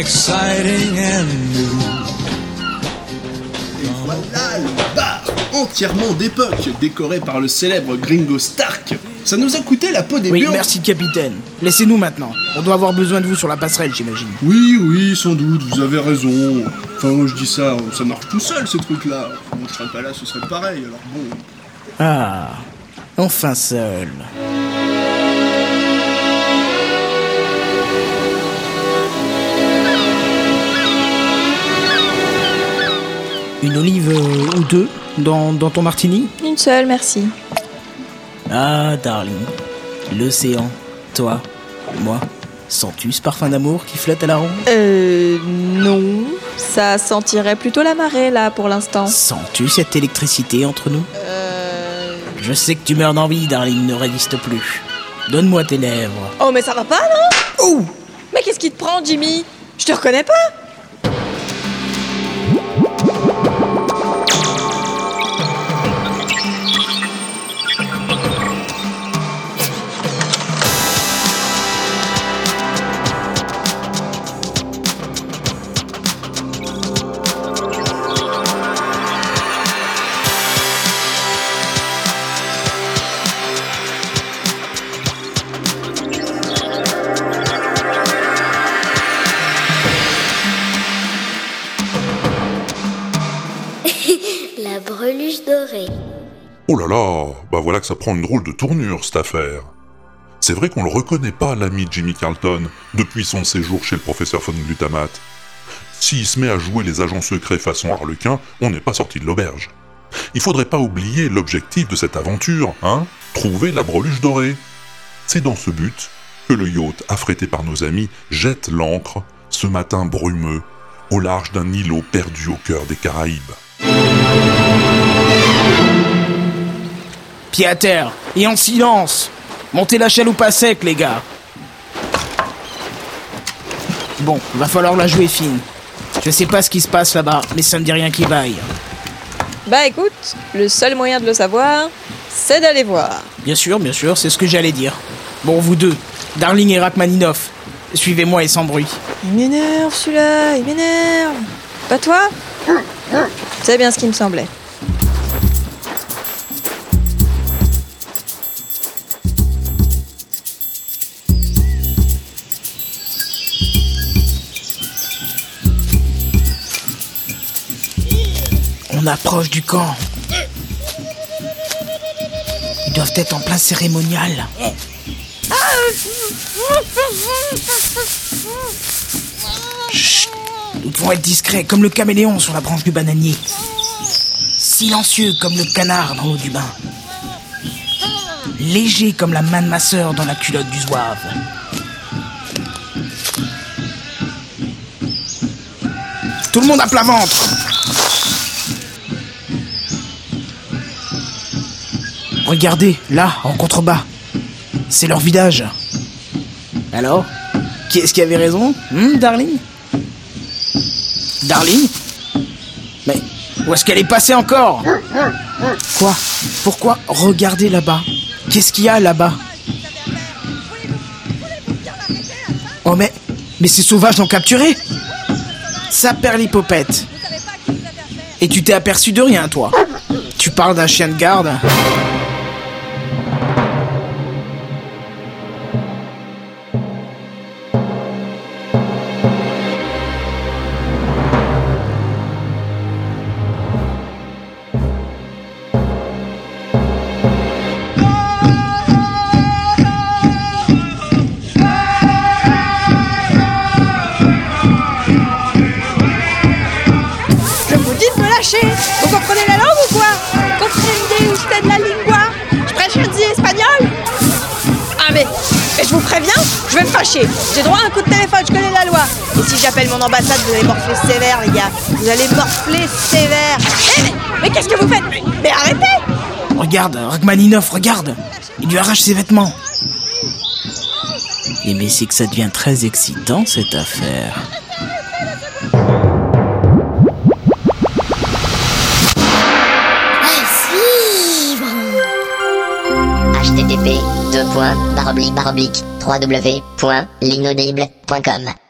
exciting and new. Voilà le bar entièrement d'époque, décoré par le célèbre Gringo Stark. Ça nous a coûté la peau des Oui, merci capitaine. Laissez-nous maintenant. On doit avoir besoin de vous sur la passerelle, j'imagine. Oui, oui, sans doute, vous avez raison. Enfin, moi je dis ça, ça marche tout seul ces trucs-là. Moi je serais pas là, ce serait pareil, alors bon. Ah, enfin seul. Une olive euh, ou deux dans, dans ton martini Une seule, merci. Ah, darling. L'océan, toi, moi. Sens-tu ce parfum d'amour qui flotte à la ronde Euh, non. Ça sentirait plutôt la marée, là, pour l'instant. Sens-tu cette électricité entre nous Euh... Je sais que tu meurs d'envie, darling, ne résiste plus. Donne-moi tes lèvres. Oh, mais ça va pas, non Ouh Mais qu'est-ce qui te prend, Jimmy? Je te reconnais pas La breluche dorée. Oh là là, bah voilà que ça prend une drôle de tournure cette affaire. C'est vrai qu'on le reconnaît pas, l'ami Jimmy Carlton, depuis son séjour chez le professeur von Glutamate. S'il se met à jouer les agents secrets façon harlequin, on n'est pas sorti de l'auberge. Il faudrait pas oublier l'objectif de cette aventure, hein? Trouver la breluche dorée. C'est dans ce but que le yacht affrété par nos amis jette l'ancre, ce matin brumeux, au large d'un îlot perdu au cœur des Caraïbes. Pied à terre et en silence. Montez la chaloupe à sec, les gars. Bon, va falloir la jouer fine. Je sais pas ce qui se passe là-bas, mais ça me dit rien qui vaille. Bah écoute, le seul moyen de le savoir, c'est d'aller voir. Bien sûr, bien sûr, c'est ce que j'allais dire. Bon, vous deux, Darling et Rachmaninoff, suivez-moi et sans bruit. Il m'énerve celui-là, il m'énerve. Pas toi? C'est bien ce qui me semblait. Approche du camp. Ils doivent être en plein cérémonial. Chut Nous devons être discrets, comme le caméléon sur la branche du bananier. Silencieux comme le canard dans l'eau du bain. Léger comme la main de ma sœur dans la culotte du zouave. Tout le monde à plat ventre Regardez, là, en contrebas. C'est leur visage. Alors? Qui est-ce qui avait raison? Hmm, Darling? Darling? Mais où est-ce qu'elle est passée encore? Quoi? Pourquoi Regardez là-bas? Qu'est-ce qu'il y a là-bas? Oh mais... Mais ces sauvages l'ont capturé. Ça perd l'hypopète. Et tu t'es aperçu de rien, toi. Tu parles d'un chien de garde je vous préviens, je vais me fâcher J'ai droit à un coup de téléphone, je connais la loi. Et si j'appelle mon ambassade, vous allez morfler sévère les gars. Vous allez morfler sévère. Eh mais, mais qu'est-ce que vous faites? Mais, mais arrêtez! Regarde, Rachmaninoff, regarde. Il lui arrache ses vêtements. Et mais c'est que ça devient très excitant cette affaire. http www.l'inaudible.com